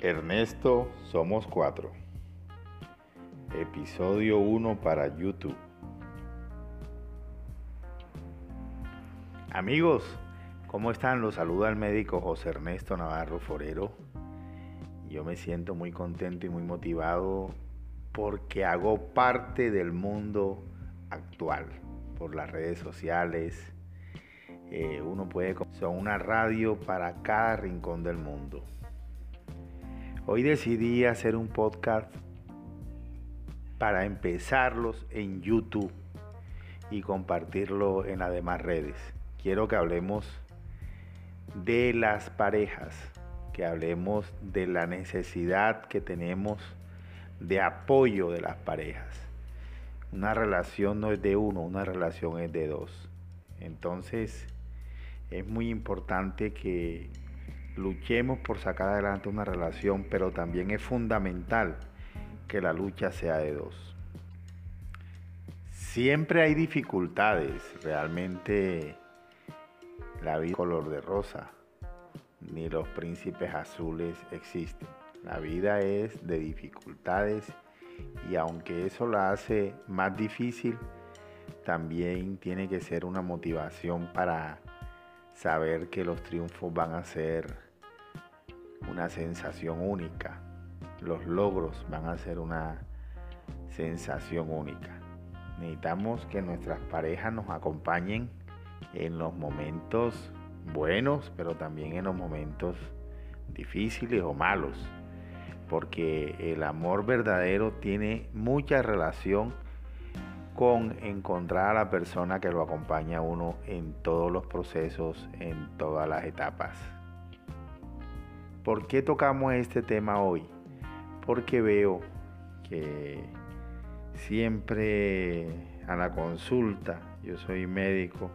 Ernesto Somos Cuatro. Episodio 1 para YouTube. Amigos, ¿cómo están? Los saluda el médico José Ernesto Navarro Forero. Yo me siento muy contento y muy motivado porque hago parte del mundo actual por las redes sociales. Eh, uno puede son una radio para cada rincón del mundo. Hoy decidí hacer un podcast para empezarlos en YouTube y compartirlo en las demás redes. Quiero que hablemos de las parejas, que hablemos de la necesidad que tenemos de apoyo de las parejas. Una relación no es de uno, una relación es de dos. Entonces es muy importante que luchemos por sacar adelante una relación, pero también es fundamental que la lucha sea de dos. Siempre hay dificultades, realmente la vida color de rosa, ni los príncipes azules existen. La vida es de dificultades y aunque eso la hace más difícil, también tiene que ser una motivación para saber que los triunfos van a ser una sensación única. Los logros van a ser una sensación única. Necesitamos que nuestras parejas nos acompañen en los momentos buenos, pero también en los momentos difíciles o malos. Porque el amor verdadero tiene mucha relación con encontrar a la persona que lo acompaña a uno en todos los procesos, en todas las etapas. ¿Por qué tocamos este tema hoy? Porque veo que siempre a la consulta, yo soy médico,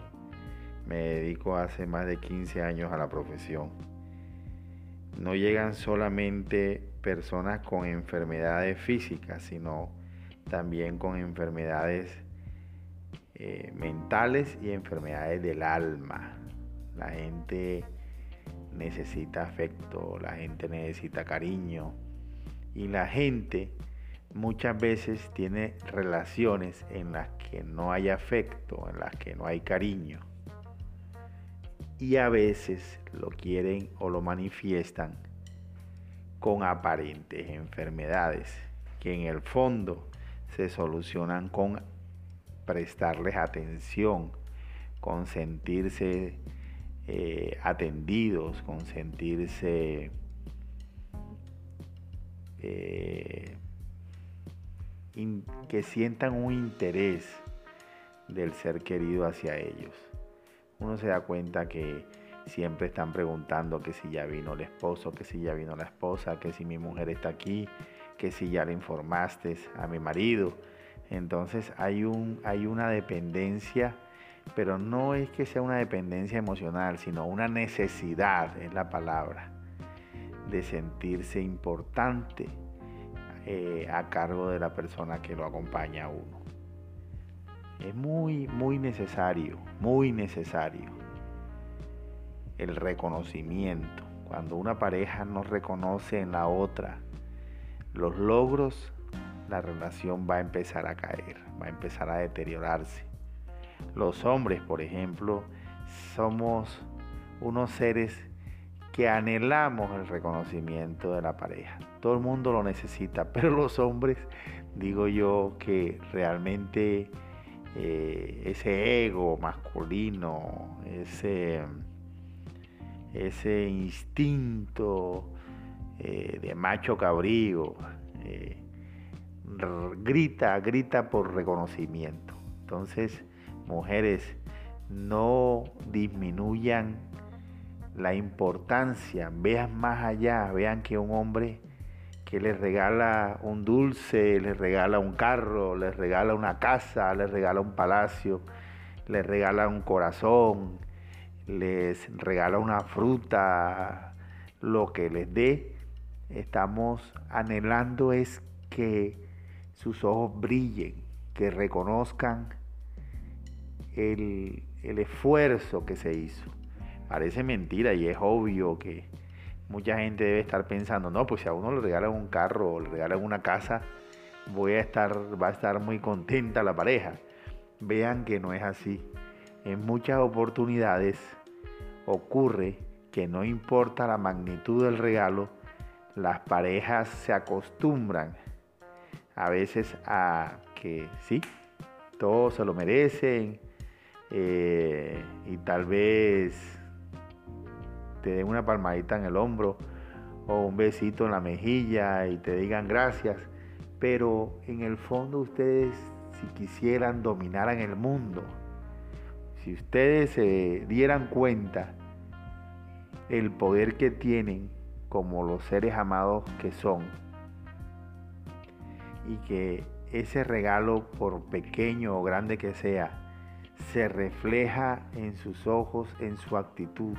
me dedico hace más de 15 años a la profesión. No llegan solamente personas con enfermedades físicas, sino también con enfermedades eh, mentales y enfermedades del alma. La gente necesita afecto, la gente necesita cariño. Y la gente muchas veces tiene relaciones en las que no hay afecto, en las que no hay cariño. Y a veces lo quieren o lo manifiestan con aparentes enfermedades que en el fondo se solucionan con prestarles atención, con sentirse eh, atendidos, con sentirse eh, que sientan un interés del ser querido hacia ellos. Uno se da cuenta que siempre están preguntando que si ya vino el esposo, que si ya vino la esposa, que si mi mujer está aquí, que si ya le informaste a mi marido. Entonces hay, un, hay una dependencia pero no es que sea una dependencia emocional, sino una necesidad, es la palabra, de sentirse importante eh, a cargo de la persona que lo acompaña a uno. Es muy, muy necesario, muy necesario el reconocimiento. Cuando una pareja no reconoce en la otra los logros, la relación va a empezar a caer, va a empezar a deteriorarse los hombres, por ejemplo, somos unos seres que anhelamos el reconocimiento de la pareja. Todo el mundo lo necesita, pero los hombres, digo yo, que realmente eh, ese ego masculino, ese, ese instinto eh, de macho cabrío, eh, grita, grita por reconocimiento. Entonces, mujeres, no disminuyan la importancia, vean más allá, vean que un hombre que les regala un dulce, les regala un carro, les regala una casa, les regala un palacio, les regala un corazón, les regala una fruta, lo que les dé, estamos anhelando es que sus ojos brillen, que reconozcan el, esfuerzo que se hizo. Parece mentira y es obvio que Mucha gente debe estar pensando, no, pues si a uno le regalan un carro o le regalan una casa, voy a estar, va a estar muy contenta la pareja. Vean que no es así. En muchas oportunidades ocurre que no importa la magnitud del regalo, las parejas se acostumbran a veces a que sí, todos se lo merecen eh, y tal vez te den una palmadita en el hombro o un besito en la mejilla y te digan gracias, pero en el fondo ustedes si quisieran dominar en el mundo, si ustedes se dieran cuenta el poder que tienen como los seres amados que son y que ese regalo, por pequeño o grande que sea, se refleja en sus ojos, en su actitud,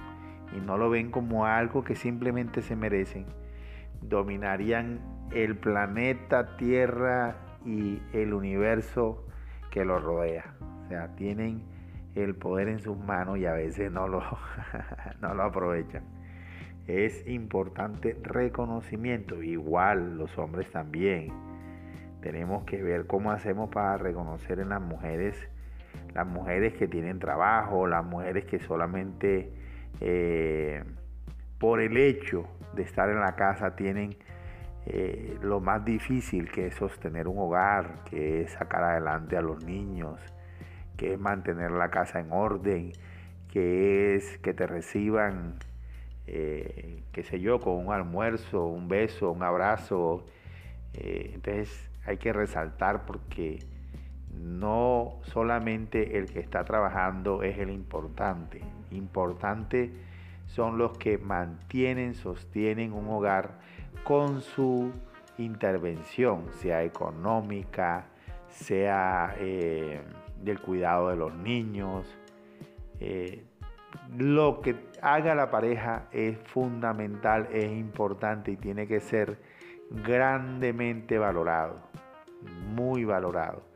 y no lo ven como algo que simplemente se merecen, dominarían el planeta Tierra y el universo que los rodea. O sea, tienen el poder en sus manos y a veces no lo, no lo aprovechan. Es importante reconocimiento, igual los hombres también. Tenemos que ver cómo hacemos para reconocer en las mujeres, las mujeres que tienen trabajo, las mujeres que solamente eh, por el hecho de estar en la casa tienen eh, lo más difícil que es sostener un hogar, que es sacar adelante a los niños, que es mantener la casa en orden, que es que te reciban, eh, qué sé yo, con un almuerzo, un beso, un abrazo. entonces hay que resaltar porque no solamente el que está trabajando es el importante, importante son los que mantienen, sostienen un hogar con su intervención, sea económica, sea eh, del cuidado de los niños. Eh, lo que haga la pareja es fundamental, es importante y tiene que ser grandemente valorado, muy valorado.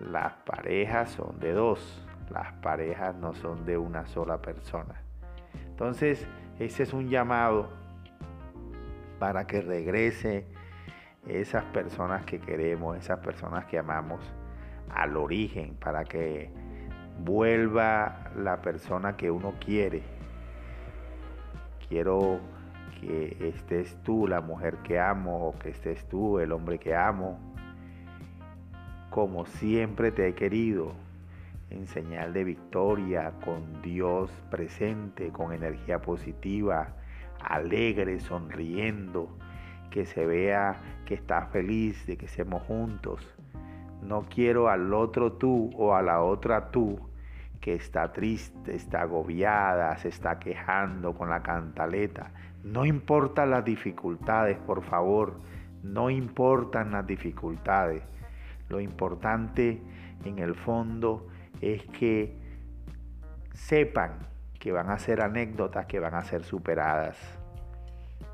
Las parejas son de dos, las parejas no son de una sola persona. Entonces, ese es un llamado para que regrese esas personas que queremos, esas personas que amamos al origen, para que vuelva la persona que uno quiere. Quiero que estés tú, la mujer que amo, o que estés tú, el hombre que amo, como siempre te he querido, en señal de victoria, con Dios presente, con energía positiva, alegre, sonriendo, que se vea que estás feliz de que seamos juntos. No quiero al otro tú o a la otra tú que está triste, está agobiada, se está quejando con la cantaleta. No importan las dificultades, por favor, no importan las dificultades. Lo importante en el fondo es que sepan que van a ser anécdotas que van a ser superadas.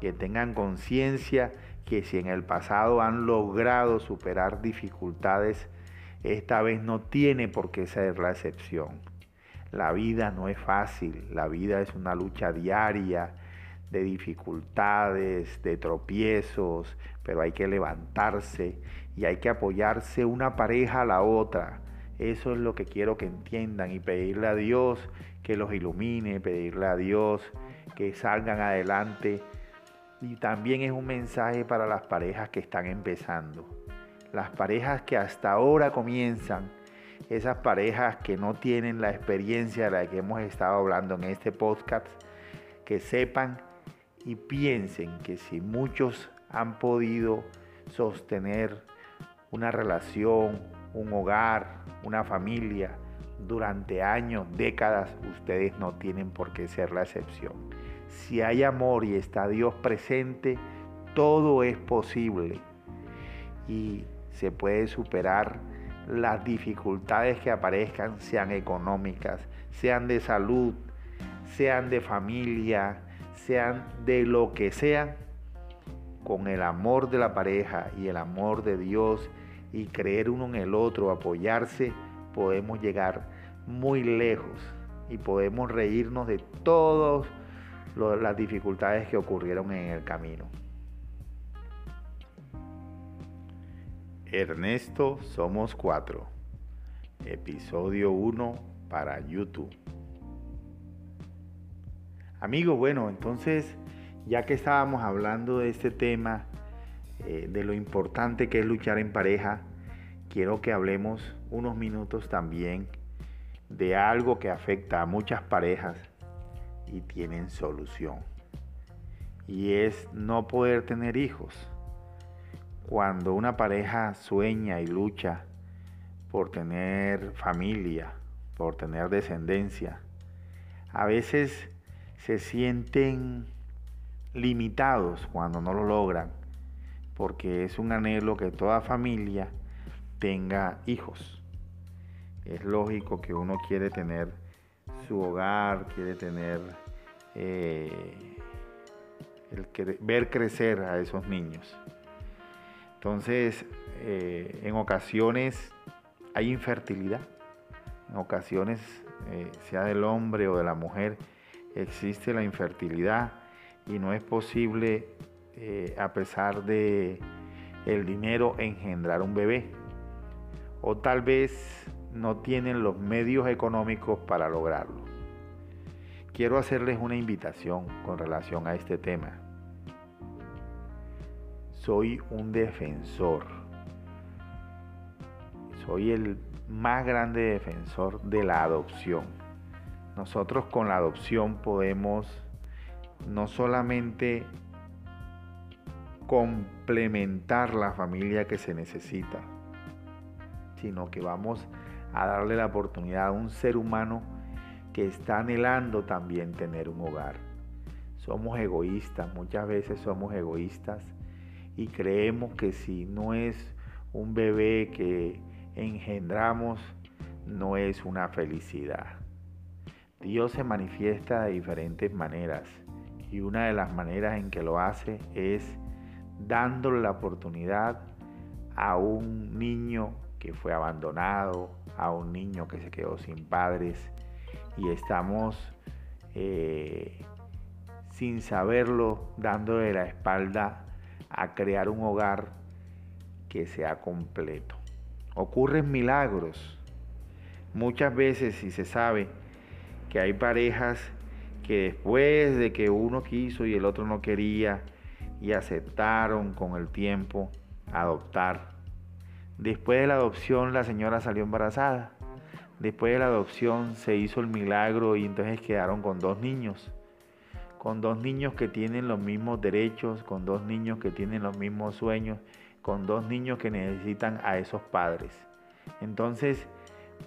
Que tengan conciencia que si en el pasado han logrado superar dificultades, esta vez no tiene por qué ser la excepción. La vida no es fácil, la vida es una lucha diaria de dificultades, de tropiezos, pero hay que levantarse y hay que apoyarse una pareja a la otra. Eso es lo que quiero que entiendan y pedirle a Dios que los ilumine, pedirle a Dios que salgan adelante. Y también es un mensaje para las parejas que están empezando. Las parejas que hasta ahora comienzan, esas parejas que no tienen la experiencia de la que hemos estado hablando en este podcast, que sepan y piensen que si muchos han podido sostener una relación, un hogar, una familia durante años, décadas, ustedes no tienen por qué ser la excepción. Si hay amor y está Dios presente, todo es posible y se puede superar las dificultades que aparezcan, sean económicas, sean de salud, sean de familia, sean de lo que sea, con el amor de la pareja y el amor de Dios y creer uno en el otro, apoyarse, podemos llegar muy lejos y podemos reírnos de todos las dificultades que ocurrieron en el camino. Ernesto Somos Cuatro, episodio 1 para YouTube. Amigos, bueno, entonces, ya que estábamos hablando de este tema, eh, de lo importante que es luchar en pareja, quiero que hablemos unos minutos también de algo que afecta a muchas parejas y tienen solución. Y es no poder tener hijos cuando una pareja sueña y lucha por tener familia, por tener descendencia, a veces se sienten limitados cuando no lo logran, porque es un anhelo que toda familia tenga hijos. Es lógico que uno quiere tener su hogar, quiere tener eh, el ver crecer a esos niños. Entonces, eh, en ocasiones hay infertilidad, en ocasiones, eh, sea del hombre o de la mujer, existe la infertilidad y no es posible, eh, a pesar de el dinero, engendrar un bebé. O tal vez no tienen los medios económicos para lograrlo. Quiero hacerles una invitación con relación a este tema soy un defensor. Soy el más grande defensor de la adopción. Nosotros con la adopción podemos no solamente complementar la familia que se necesita, sino que vamos a darle la oportunidad a un ser humano que está anhelando también tener un hogar. Somos egoístas, muchas veces somos egoístas y creemos que si no es un bebé que engendramos, no es una felicidad. Dios se manifiesta de diferentes maneras y una de las maneras en que lo hace es dándole la oportunidad a un niño que fue abandonado, a un niño que se quedó sin padres y estamos eh, sin saberlo dándole la espalda a crear un hogar que sea completo. Ocurren milagros. Muchas veces, si se sabe que hay parejas que después de que uno quiso y el otro no quería y aceptaron con el tiempo adoptar. Después de la adopción la señora salió embarazada. Después de la adopción se hizo el milagro y entonces quedaron con dos niños con dos niños que tienen los mismos derechos, con dos niños que tienen los mismos sueños, con dos niños que necesitan a esos padres. Entonces,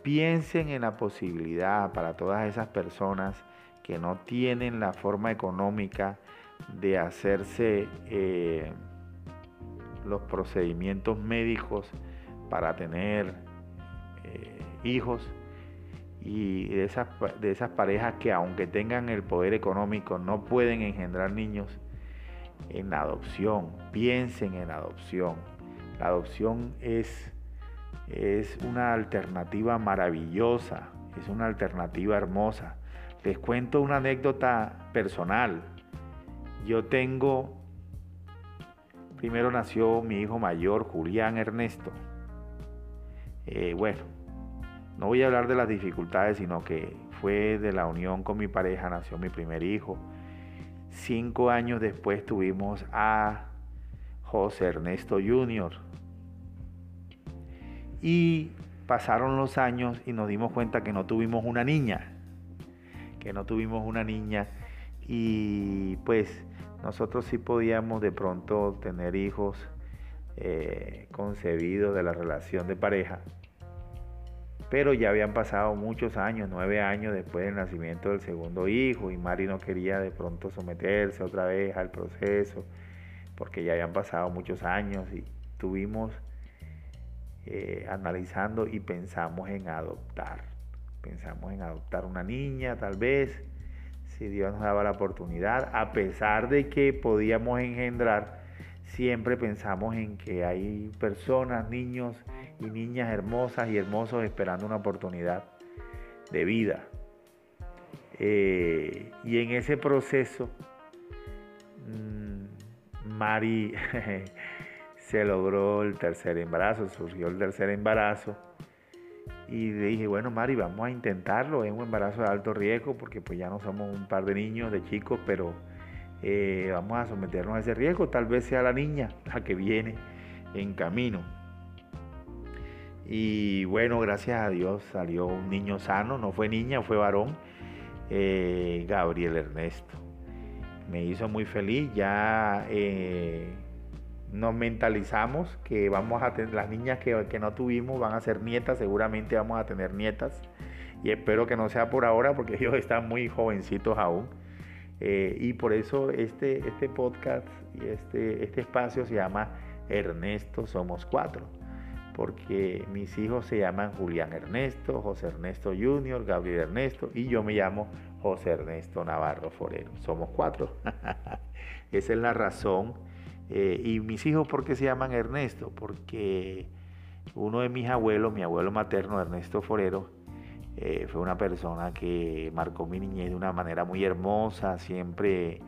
piensen en la posibilidad para todas esas personas que no tienen la forma económica de hacerse eh, los procedimientos médicos para tener eh, hijos y de esas, de esas parejas que aunque tengan el poder económico no pueden engendrar niños, en adopción, piensen en adopción. La adopción es, es una alternativa maravillosa, es una alternativa hermosa. Les cuento una anécdota personal. Yo tengo, primero nació mi hijo mayor, Julián Ernesto. Eh, bueno, no voy a hablar de las dificultades, sino que fue de la unión con mi pareja, nació mi primer hijo. Cinco años después tuvimos a José Ernesto Jr. Y pasaron los años y nos dimos cuenta que no tuvimos una niña, que no tuvimos una niña y pues nosotros sí podíamos de pronto tener hijos eh, concebidos de la relación de pareja pero ya habían pasado muchos años, nueve años después del nacimiento del segundo hijo, y Mari no quería de pronto someterse otra vez al proceso, porque ya habían pasado muchos años y tuvimos eh, analizando y pensamos en adoptar. Pensamos en adoptar una niña, tal vez, si Dios nos daba la oportunidad, a pesar de que podíamos engendrar, siempre pensamos en que hay personas, niños, y niñas hermosas y hermosos esperando una oportunidad de vida. Eh, y en ese proceso, mm, Mari se logró el tercer embarazo, surgió el tercer embarazo. Y dije, bueno, Mari, vamos a intentarlo. Es un embarazo de alto riesgo porque pues ya no somos un par de niños, de chicos, pero eh, vamos a someternos a ese riesgo. Tal vez sea la niña la que viene en camino. Y bueno, gracias a Dios salió un niño sano, no fue niña, fue varón, eh, Gabriel Ernesto. Me hizo muy feliz, ya eh, nos mentalizamos que vamos a tener, las niñas que, no tuvimos van a ser nietas, seguramente vamos a tener nietas. Y espero que no sea por ahora porque ellos están muy jovencitos aún. Eh, y por eso este, este podcast y este, este espacio se llama Ernesto Somos Cuatro. Porque mis hijos se llaman Julián Ernesto, José Ernesto Junior, Gabriel Ernesto y yo me llamo José Ernesto Navarro Forero. Somos cuatro. Esa es la razón eh, y mis hijos, ¿por qué se llaman Ernesto? Porque uno de mis abuelos, mi abuelo materno, Ernesto Forero, eh, fue una persona que marcó mi niñez de una manera muy hermosa, siempre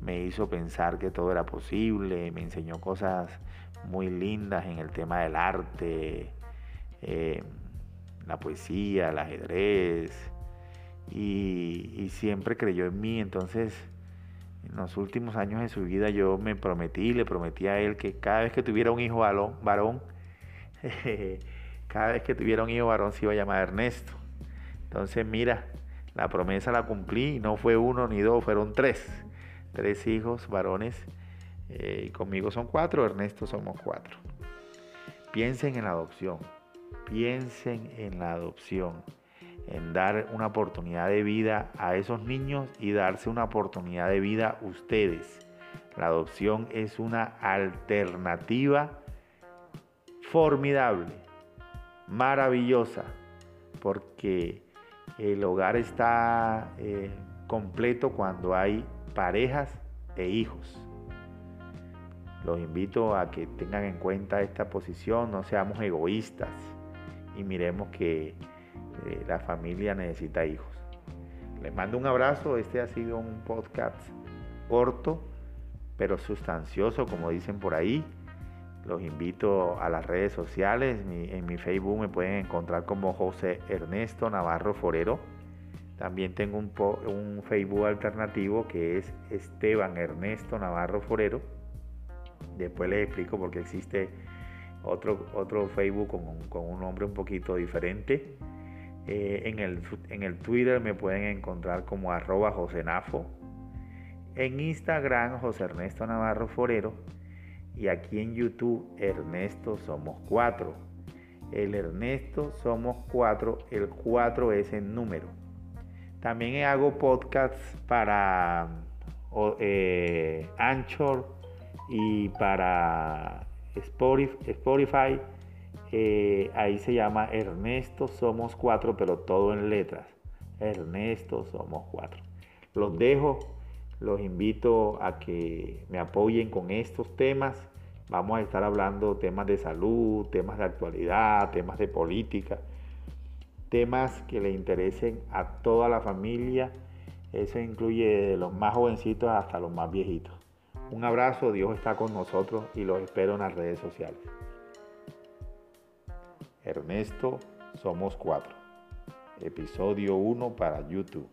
me hizo pensar que todo era posible, me enseñó cosas muy lindas en el tema del arte, eh, la poesía, el ajedrez, y, y siempre creyó en mí, entonces en los últimos años de su vida yo me prometí, le prometí a él que cada vez que tuviera un hijo varón, cada vez que tuviera un hijo varón se iba a llamar Ernesto. Entonces mira, la promesa la cumplí, no fue uno ni dos, fueron tres, tres hijos varones. Eh, y conmigo son cuatro, Ernesto somos cuatro. Piensen en la adopción, piensen en la adopción en dar una oportunidad de vida a esos niños y darse una oportunidad de vida a ustedes. La adopción es una alternativa formidable, maravillosa, porque el hogar está eh, completo cuando hay parejas e hijos. Los invito a que tengan en cuenta esta posición, no seamos egoístas y miremos que eh, la familia necesita hijos. Les mando un abrazo. Este ha sido un podcast corto, pero sustancioso, como dicen por ahí. Los invito a las redes sociales. en mi Facebook me pueden encontrar como José Ernesto Navarro Forero. También tengo un, Facebook alternativo que es Esteban Ernesto Navarro Forero. Después les explico por qué existe otro, Facebook con un nombre un poquito diferente. Eh, en, el, en, el, Twitter me pueden encontrar como arroba josenafo. En Instagram José Ernesto Navarro Forero. Y aquí en YouTube Ernesto Somos Cuatro. El Ernesto Somos Cuatro. El 4 es el número. También hago podcasts para eh, Anchor y para Spotify eh, ahí se llama Ernesto Somos Cuatro, pero todo en letras. Ernesto Somos Cuatro. Los dejo, los invito a que me apoyen con estos temas. Vamos a estar hablando temas de salud, temas de actualidad, temas de política, temas que le interesen a toda la familia. Eso incluye los más jovencitos hasta los más viejitos. Un abrazo, Dios está con nosotros y los espero en las redes sociales. Ernesto Somos Cuatro. Episodio 1 para YouTube.